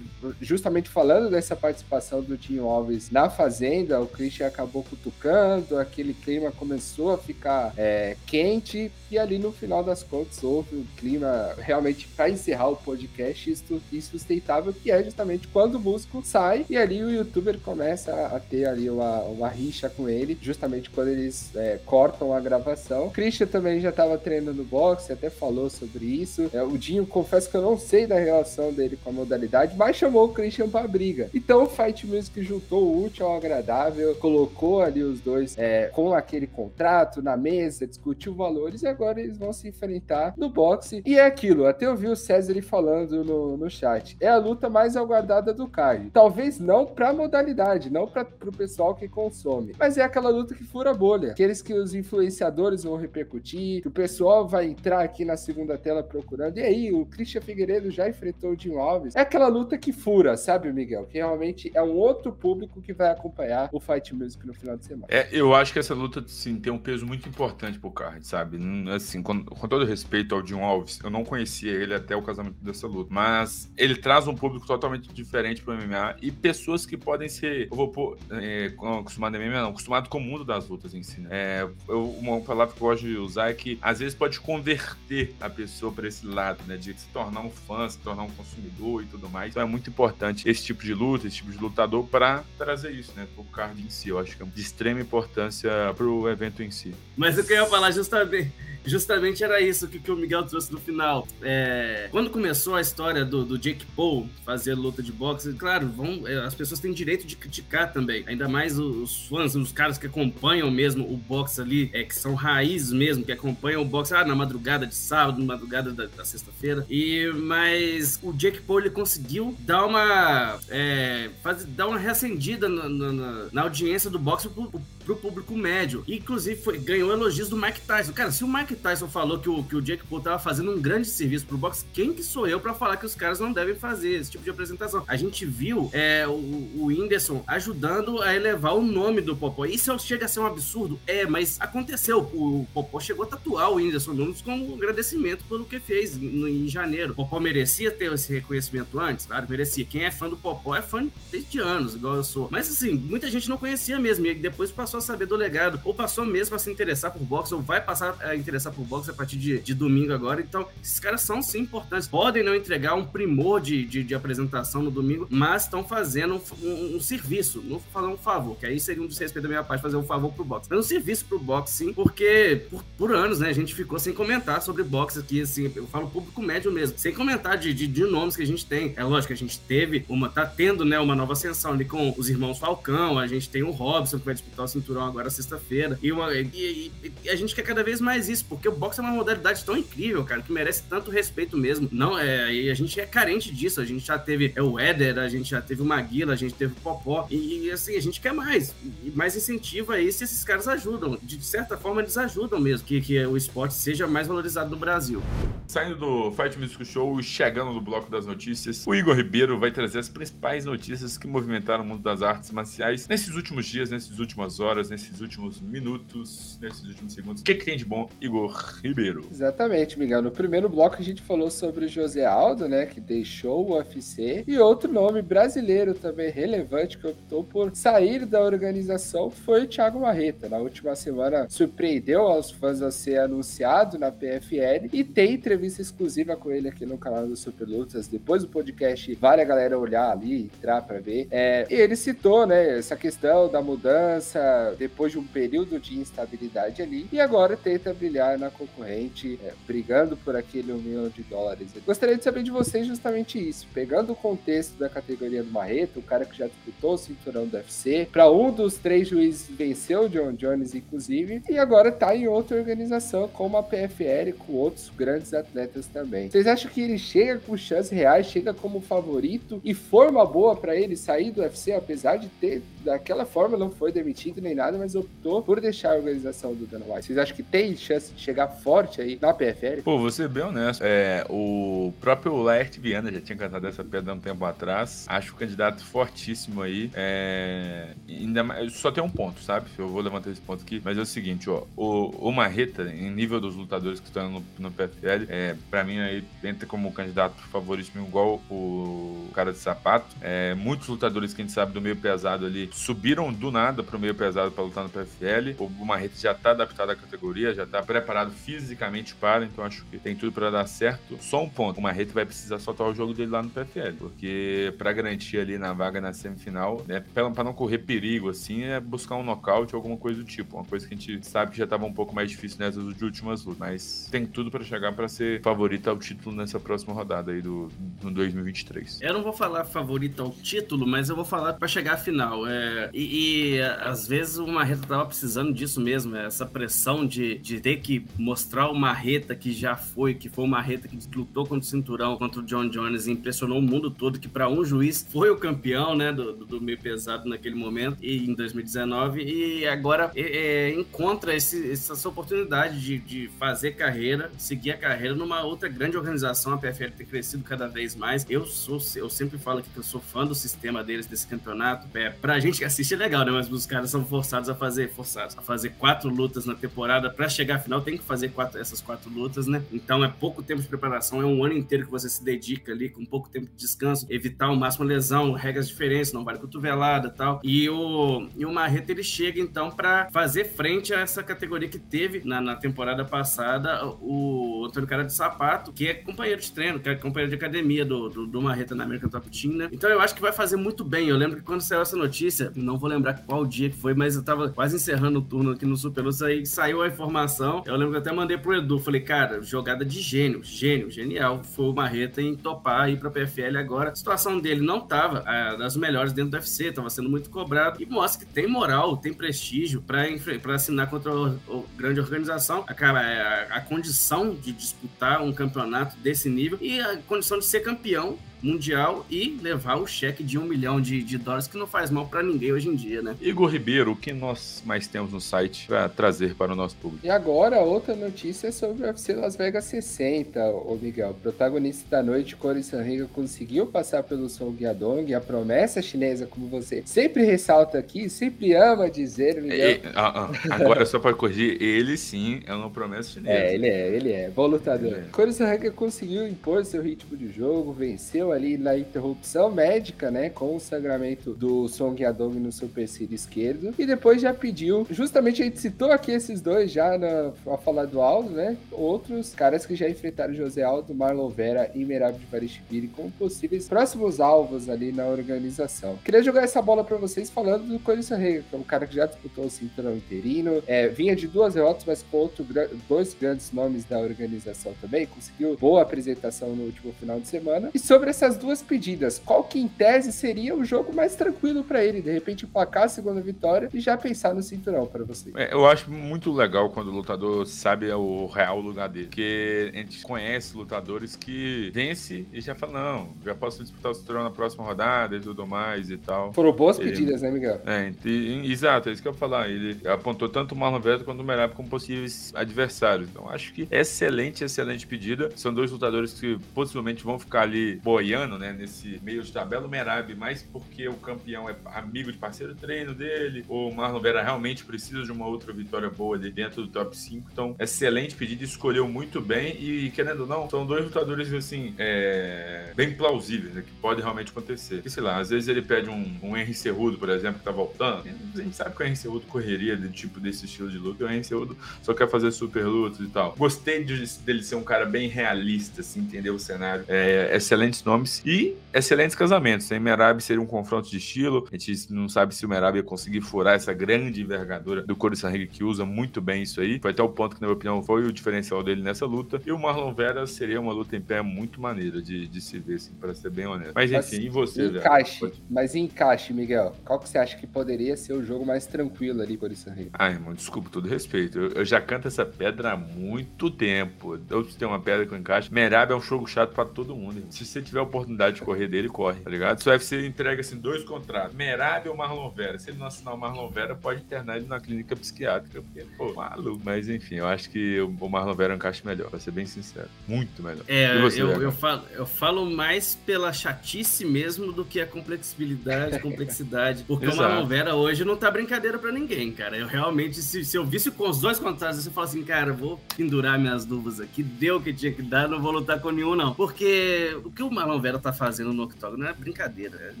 justamente falando dessa participação do Dio Alves na Fazenda o Christian acabou cutucando, aquele clima começou a ficar é, quente, e ali no final das contas houve um clima realmente para encerrar o podcast insustentável, que é justamente quando o músico sai e ali o youtuber começa a ter ali uma, uma rixa com ele, justamente quando eles é, cortam a gravação. O Christian também já estava treinando boxe, até falou sobre isso. É, o Dinho, confesso que eu não sei da relação dele com a modalidade, mas chamou o Christian para briga. Então o Fight Music juntou o útil ao agradável colocou ali os dois é, com aquele contrato na mesa, discutiu valores e agora eles vão se enfrentar no boxe. E é aquilo, até eu vi o César falando no, no chat. É a luta mais aguardada do card. Talvez não pra modalidade, não para pro pessoal que consome, mas é aquela luta que fura a bolha. Aqueles que os influenciadores vão repercutir, que o pessoal vai entrar aqui na segunda tela procurando. E aí, o Christian Figueiredo já enfrentou o Jim Alves. É aquela luta que fura, sabe, Miguel? Que realmente é um outro público que vai acompanhar o Fight Music no final de semana. É, eu acho que essa luta, sim, tem um peso muito importante pro card, sabe? Assim, com, com todo respeito ao John Alves, eu não conhecia ele até o casamento dessa luta, mas ele traz um público totalmente diferente pro MMA e pessoas que podem ser, eu vou pôr, é, acostumado MMA, não, acostumado com o mundo das lutas em si, né? É, eu, uma palavra que eu gosto de usar é que às vezes pode converter a pessoa para esse lado, né? De se tornar um fã, se tornar um consumidor e tudo mais. Então é muito importante esse tipo de luta, esse tipo de lutador para trazer isso, né? Pro card em si. Eu acho que é de extrema importância pro evento em si. Mas eu queria falar justamente justamente era isso que, que o Miguel trouxe no final. É, quando começou a história do, do Jake Paul fazer luta de boxe, claro, vão, é, as pessoas têm direito de criticar também. Ainda mais os fãs, os caras que acompanham mesmo o boxe ali, é, que são raízes mesmo, que acompanham o boxe ah, na madrugada de sábado, na madrugada da, da sexta-feira. E mas o Jake Paul ele conseguiu dar uma é, dar uma reacendida na, na, na audiência do boxe pro, pro público médio. Inclusive foi, ganhou elogios do Mike Tyson. Cara, se o Mike Tyson falou que o, que o Jake Paul tava fazendo um grande serviço pro boxe, quem que sou eu para falar que os caras não devem fazer esse tipo de apresentação? A gente viu é, o, o Whindersson ajudando a elevar o nome do Popó. Isso chega a ser um absurdo? É, mas aconteceu. O Popó chegou a tatuar o Whindersson Nunes como um agradecimento pelo que fez em, em janeiro. O Popó merecia ter esse reconhecimento antes? Claro, merecia. Quem é fã do Popó é fã desde anos, igual eu sou. Mas assim, muita gente não conhecia mesmo. E depois passou a saber do legado. Ou passou mesmo a se interessar por boxe, ou vai passar a interessar por boxe a partir de, de domingo agora. Então, esses caras são sim importantes. Podem não entregar um primor de, de, de apresentação no domingo, mas estão fazendo um, um, um, serviço, não falando um favor, que aí seria um desrespeito da minha parte fazer um favor pro boxe. Mas um serviço pro boxe, sim, porque por, por, anos, né, a gente ficou sem comentar sobre boxe aqui, assim, eu falo público médio mesmo, sem comentar de, de, de nomes que a gente tem. É lógico que a gente teve uma, tá tendo, né, uma nova ascensão ali com os irmãos Falcão, a gente tem o Robson que vai disputar o cinturão agora sexta-feira. E, uma, e, e, e, a gente quer cada vez mais isso, porque o boxe é uma modalidade tão incrível, cara, que merece tanto respeito mesmo. Não, é, e a gente é carente disso. A gente já teve é, o Éder, a gente já teve o Maguila, a gente teve o Popó. E, e assim, a gente quer mais. E mais incentivo aí se esses caras ajudam. De certa forma, eles ajudam mesmo que, que o esporte seja mais valorizado no Brasil. Saindo do Fight Music Show, chegando no bloco das notícias, o Igor Ribeiro vai trazer as principais notícias que movimentaram o mundo das artes marciais nesses últimos dias, nessas últimas horas, nesses últimos minutos, nesses últimos segundos. O que, que tem de bom, Igor Ribeiro? Exatamente, Miguel. No primeiro bloco a gente falou sobre o José Aldo, né, que deixou o UFC, e outro nome brasileiro também relevante que optou por sair da organização foi o Thiago Marreta. Na última semana surpreendeu aos fãs a ser anunciado na PFL e tem entrevista exclusiva com ele aqui no canal do Super Lutas. Depois do podcast, vale a galera olhar ali, entrar para ver. É, e ele citou, né, essa questão da mudança depois de um período de instabilidade ali e agora tenta brilhar na concorrente, é, brigando por aquele um milhão de dólares. Eu gostaria de saber de vocês justamente isso, pegando o contexto da categoria do Marreta, o cara que já disputou o cinturão do UFC, para um dos três juízes venceu o John Jones, inclusive, e agora tá em outra organização como a PFL, com outros grandes atletas também. Vocês acham que ele chega com chances reais, chega como favorito e forma boa para ele sair do UFC, apesar de ter daquela forma não foi demitido nem nada, mas optou por deixar a organização do Dana White. Vocês acham que tem chance de chegar forte aí na PFL? Pô, vou ser bem honesto. É, o próprio Laerte Viana já tinha cantado essa pedra um tempo atrás. Acho o candidato fortíssimo aí. É, ainda mais, só tem um ponto, sabe? Eu vou levantar esse ponto aqui, mas é o seguinte, ó. O, o Marreta, em nível dos lutadores que estão no, no PFL, é, pra mim aí entra como candidato favoritismo igual o cara de sapato. É, muitos lutadores que a gente sabe do meio pesado ali subiram do nada pro meio pesado para lutar no PFL. O Marreta já tá adaptado à categoria, já tá preparado fisicamente para, então acho que tem tudo para dar certo. Só um ponto, o Marreta vai precisar soltar o jogo dele lá no PFL, porque para garantir ali na vaga na semifinal, né, para não correr perigo assim, é buscar um nocaute ou alguma coisa do tipo, uma coisa que a gente sabe que já tava um pouco mais difícil nessas últimas lutas, mas tem tudo para chegar para ser favorito ao título nessa próxima rodada aí do no 2023. Eu não vou falar favorito ao título, mas eu vou falar para chegar à final. É, e, e, às vezes o Marreta tava precisando disso mesmo, é, essa pressão de, de ter que mostrar o Marreta que já foi, que foi o Marreta que lutou contra o cinturão, contra o John Jones e impressionou o mundo todo, que para um juiz foi o campeão, né, do, do, meio pesado naquele momento, e em 2019, e agora é, é, encontra esse, essa oportunidade de, de fazer carreira, seguir a carreira numa outra grande organização, a PFL ter crescido cada vez mais. Eu sou, eu sempre falo aqui que eu sou fã do sistema deles, desse campeonato. É, pra gente gente que assiste é legal, né? Mas os caras são forçados a fazer, forçados a fazer quatro lutas na temporada. Para chegar à final, tem que fazer quatro, essas quatro lutas, né? Então é pouco tempo de preparação, é um ano inteiro que você se dedica ali, com pouco tempo de descanso, evitar ao máximo lesão, regras diferentes, não vale cotovelada e tal. E o, e o Marreta ele chega então para fazer frente a essa categoria que teve na, na temporada passada o Antônio Cara de Sapato, que é companheiro de treino, que é companheiro de academia do, do, do Marreta na American Top Team, né? Então eu acho que vai fazer muito bem. Eu lembro que quando saiu essa notícia, não vou lembrar qual dia que foi, mas eu tava quase encerrando o turno aqui no Super Lúcio, aí saiu a informação, eu lembro que eu até mandei pro Edu, falei, cara, jogada de gênio, gênio, genial, foi o Marreta em topar ir pra PFL agora. A situação dele não tava a, das melhores dentro do UFC, tava sendo muito cobrado, e mostra que tem moral, tem prestígio pra, pra assinar contra a, grande organização, a, a, a condição de disputar um campeonato desse nível e a condição de ser campeão mundial e levar o cheque de um milhão de, de dólares, que não faz mal para ninguém hoje em dia, né? Igor Ribeiro, o que nós mais temos no site para trazer para o nosso público? E agora, outra notícia é sobre o UFC Las Vegas 60, ô Miguel. O protagonista da noite, Corey Sanriga, conseguiu passar pelo Song Yadong, a promessa chinesa, como você sempre ressalta aqui, sempre ama dizer, Miguel. E, ah, ah, agora, só para corrigir, ele sim é uma promessa chinesa. É, ele é, ele é, bom lutador. É. Corey Sanriga conseguiu impor seu ritmo de jogo, venceu ali na interrupção médica, né, com o sangramento do Song Yadong no supercílio esquerdo, e depois já pediu, justamente a gente citou aqui esses dois já na, a falar do Aldo, né, outros caras que já enfrentaram José Aldo, Marlon Vera e Merab de Varishvili como possíveis próximos alvos ali na organização. Queria jogar essa bola para vocês falando do Corinthians Rega, que é um cara que já disputou o cinturão interino, é, vinha de duas derrotas, mas com outro, dois grandes nomes da organização também, conseguiu boa apresentação no último final de semana, e sobre essa essas duas pedidas, qual que em tese seria o jogo mais tranquilo para ele? De repente placar a segunda vitória e já pensar no cinturão para você. É, eu acho muito legal quando o lutador sabe o real lugar dele. Porque a gente conhece lutadores que vence e já fala, não, já posso disputar o cinturão na próxima rodada e tudo mais e tal. Foram boas ele... pedidas, né, Miguel? É, e, exato, é isso que eu ia falar. Ele apontou tanto o Marlon Vera quanto o Merab como possíveis adversários. Então acho que excelente, excelente pedida. São dois lutadores que possivelmente vão ficar ali boiando, né, nesse meio de tabela. O Merab mais porque o campeão é amigo de parceiro treino dele, o Marlon Vera realmente precisa de uma outra vitória boa ali dentro do top 5. Então, excelente pedido, escolheu muito bem. E, querendo ou não, são dois lutadores, assim, é... bem plausíveis, né? Que pode realmente acontecer. E, sei lá, às vezes ele pede um, um Henry Cerrudo, por exemplo, que tá voltando. A gente sabe que o Henry Cerrudo correria de tipo desse estilo de luta. E o Henry Cerrudo só quer fazer super lutas e tal. Gostei de, dele ser um cara bem realista, assim, entender o cenário. É, excelentes nomes e excelentes casamentos. Né? Merab seria um confronto de estilo. A gente não sabe se o Merab ia conseguir furar essa grande envergadura do Sanrigue, que usa muito bem isso aí. Foi até o ponto que, na minha opinião, foi o diferencial dele nessa luta. E o Marlon Vera seria uma luta em pé muito maneira de, de se ver, assim, para ser bem honesto. Mas enfim, mas, e você, encaixe, velho? Mas encaixe, Miguel. Qual que você acha que poderia ser o jogo mais tranquilo ali, Corey Sanrigue? Ai, irmão, desculpa, todo respeito. Eu, eu, já canto essa pedra há muito tempo. Eu tem uma pedra que eu encaixo. Merab é um jogo chato para todo mundo. Irmão. Se você tiver oportunidade de correr dele, corre, tá ligado? Se o UFC entrega assim dois contratos, Merab ou Marlon Vera. Se ele não assinar o Marlon Vera, pode internar ele na clínica psiquiátrica, porque, pô, maluco. Mas enfim, eu acho que o Marlon Vera encaixa melhor, pra ser bem sincero. Muito melhor. É, você, eu, eu, falo, eu falo mais pela chatice mesmo do que a complexibilidade, complexidade. Porque Exato. o Marlon Vera hoje não tá brincadeira pra ninguém, cara. Eu realmente, se, se eu visse com os dois contratos, você fala assim, cara, vou pendurar minhas luvas aqui, deu o que tinha que dar, não vou lutar com nenhum, não. Porque o que o Marlon Vera tá fazendo no octógono é brincadeira. É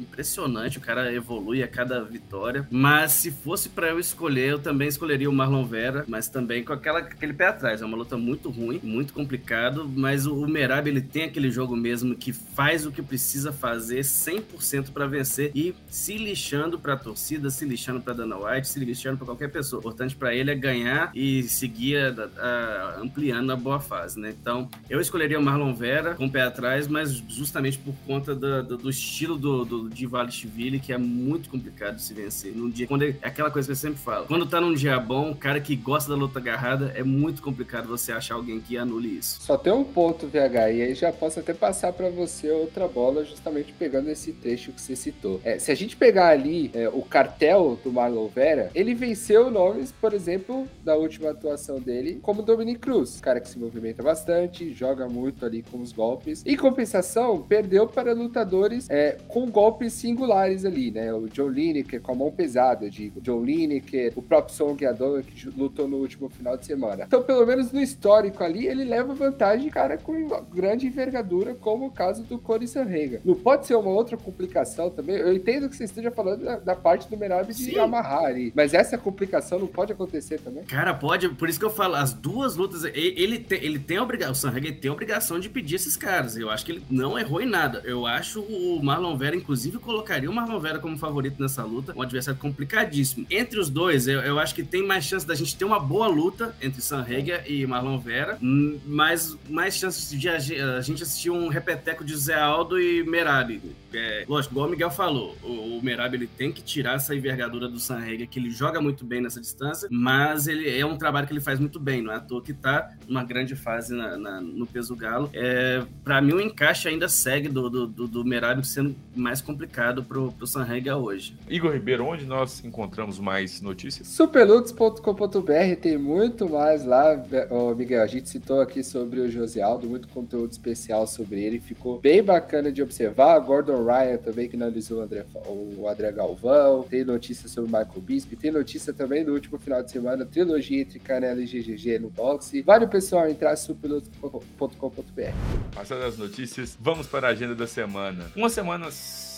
impressionante, o cara evolui a cada vitória. Mas se fosse para eu escolher, eu também escolheria o Marlon Vera, mas também com aquela, aquele pé atrás. É uma luta muito ruim, muito complicado, mas o, o Merab ele tem aquele jogo mesmo que faz o que precisa fazer 100% para vencer e se lixando para a torcida, se lixando para Dana White, se lixando para qualquer pessoa. O importante para ele é ganhar e seguir a, a, ampliando a boa fase, né? Então, eu escolheria o Marlon Vera com o pé atrás, mas justamente por conta do, do, do estilo do, do Divalishvili, que é muito complicado de se vencer. Num dia, quando é aquela coisa que eu sempre falo, quando tá num dia bom, cara que gosta da luta agarrada, é muito complicado você achar alguém que anule isso. Só tem um ponto, VH, e aí já posso até passar para você outra bola, justamente pegando esse trecho que você citou. É, se a gente pegar ali é, o cartel do Marlon Vera, ele venceu nomes, por exemplo, da última atuação dele, como Dominic Cruz, cara que se movimenta bastante, joga muito ali com os golpes. Em compensação, perdeu para lutadores é, com golpes singulares ali, né? O John Lineker com a mão pesada, eu digo. John Lineker, o próprio Song Yadong, que lutou no último final de semana. Então, pelo menos no histórico ali, ele leva vantagem, cara, com grande envergadura, como o caso do Corey Sanhaga. Não pode ser uma outra complicação também. Eu entendo que você esteja falando da, da parte do Merab de Sim. amarrar ali, mas essa complicação não pode acontecer também? Cara, pode. Por isso que eu falo, as duas lutas, ele, ele tem, ele tem obrigação, o Sanhaga tem a obrigação de pedir esses caras. Eu acho que ele não errou em nada. Eu acho o Marlon Vera, inclusive, colocaria o Marlon Vera como favorito nessa luta, um adversário complicadíssimo. Entre os dois, eu, eu acho que tem mais chance da gente ter uma boa luta entre Sanhaga e Marlon Vera, mas mais chances de a, gente assistir um repeteco de Zé Aldo e Merab. É, lógico, igual o Miguel falou, o, o Merab ele tem que tirar essa envergadura do Sanhaga, que ele joga muito bem nessa distância, mas ele é um trabalho que ele faz muito bem, não é à toa que tá numa grande fase na, na, no peso galo. É, para mim, o encaixe ainda segue do, do, do, do Merab sendo mais complicado pro, pro Sanhaga hoje. Igor Ribeiro, onde nós encontramos mais notícias? Superlux.com.br tem muito mais lá, oh, Miguel. A gente citou aqui sobre o José Aldo, muito conteúdo especial sobre ele, ficou bem bacana de observar. Gordon Ryan também, que analisou o André, o André Galvão, tem notícia sobre o Michael Bisp, tem notícia também no último final de semana, trilogia entre Canela e GGG no boxe. Vale o pessoal entrar superlux.com.br. Passando as notícias, vamos para a agenda da semana. Uma semana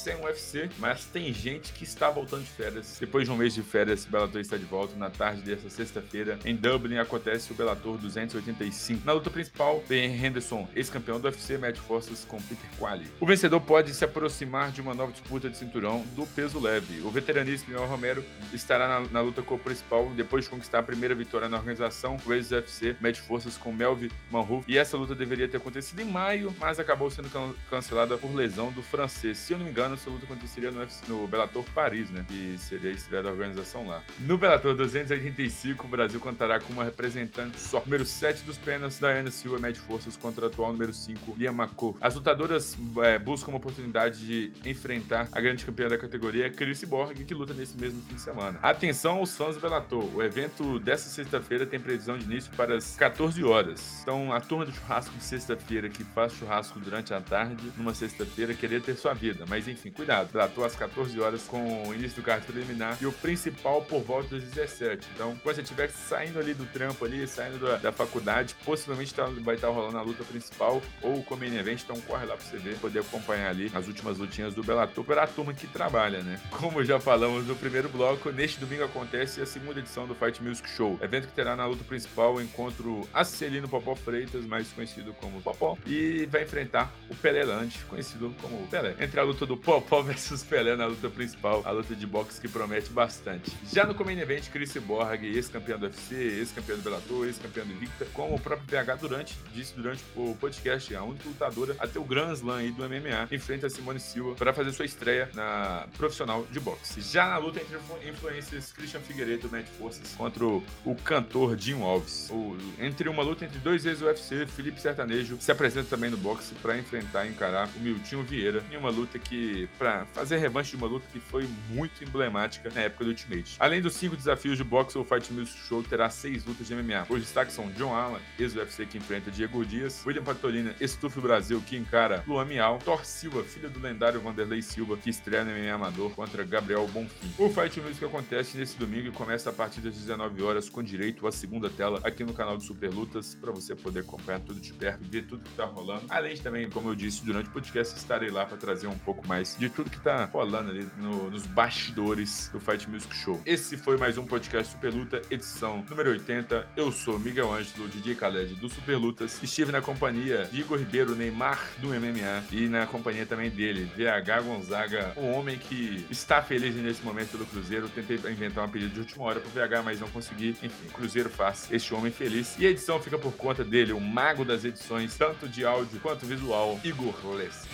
sem o UFC, mas tem gente que está voltando de férias. Depois de um mês de férias, o Bellator está de volta. Na tarde dessa sexta-feira, em Dublin, acontece o Bellator 285. Na luta principal, Ben Henderson, ex-campeão do UFC, mete forças com Peter Quali. O vencedor pode se aproximar de uma nova disputa de cinturão do peso leve. O veteraníssimo Miguel Romero estará na, na luta com o principal depois de conquistar a primeira vitória na organização. O ex-UFC mete forças com Melvin Manhouf e essa luta deveria ter acontecido em maio, mas acabou sendo can cancelada por lesão do francês. Se eu não me engano, essa luta aconteceria no, UFC, no Bellator Paris, né? Que seria a estreia da organização lá. No Bellator 285, o Brasil contará com uma representante só. Número 7 dos penas, Diana Silva mede forças contra o atual número 5, Liam McCool. As lutadoras é, buscam uma oportunidade de enfrentar a grande campeã da categoria, Chris Borg, que luta nesse mesmo fim de semana. Atenção aos fãs do Bellator. O evento dessa sexta-feira tem previsão de início para as 14 horas. Então, a turma do churrasco de sexta-feira que faz churrasco durante a tarde, numa sexta-feira, querer ter sua vida. Mas enfim, cuidado. Bellator às 14 horas com o início do card preliminar e o principal por volta das 17. Então, quando você estiver saindo ali do trampo ali, saindo da, da faculdade, possivelmente tá, vai estar tá rolando a luta principal ou o main event, então corre lá pra você ver, poder acompanhar ali as últimas lutinhas do Bellator para turma que trabalha, né? Como já falamos no primeiro bloco, neste domingo acontece a segunda edição do Fight Music Show, evento que terá na luta principal o encontro Acelino Popó Freitas, mais conhecido como Popó, e vai enfrentar o Pelé conhecido como Pelé. Entre a luta do Popó versus Pelé na luta principal, a luta de boxe que promete bastante. Já no main event, Chris Borg, ex-campeão do UFC, ex-campeão do Bellator, ex-campeão do Invicta, como o próprio PH durante, disse durante o podcast, a única lutadora até o Grand Slam aí do MMA, enfrenta a Simone Silva para fazer sua estreia na profissional de boxe. Já na luta entre influências, Christian Figueiredo mete forças contra o, o cantor Jim Alves. O, entre uma luta entre dois ex-UFC, Felipe Sertanejo se apresenta também no boxe para enfrentar e encarar o Miltinho Vieira em uma luta que, para fazer revanche de uma luta que foi muito emblemática na época do Ultimate. Além dos cinco desafios de boxe, o Fight Music Show terá seis lutas de MMA. Os destaques são John Allen, ex-UFC que enfrenta Diego Dias, William Patolina, Estufo Brasil, que encara Luan Miau, Thor Silva, filho do lendário Vanderlei Silva, que estreia no MMA Amador contra Gabriel Bonfim. O Fight Music acontece nesse domingo e começa a partir das 19 horas com direito à segunda tela aqui no canal do Super Lutas para você poder acompanhar tudo de perto, ver tudo que tá rolando. Além de também, como eu disse durante o podcast, estarei lá para trazer um pouco mais de tudo que tá rolando ali no, nos bastidores do Fight Music Show. Esse foi mais um podcast Super Luta, edição número 80. Eu sou Miguel Ângelo, DJ Khaled do Super Lutas. Estive na companhia de Igor Ribeiro, Neymar do MMA e na companhia também dele, VH Gonzaga, um homem que está feliz nesse momento pelo Cruzeiro. Tentei inventar um pedido de última hora pro VH, mas não consegui. Enfim, Cruzeiro faz este homem feliz. E a edição fica por conta dele, o mago das edições, tanto de áudio quanto visual, Igor Lessa.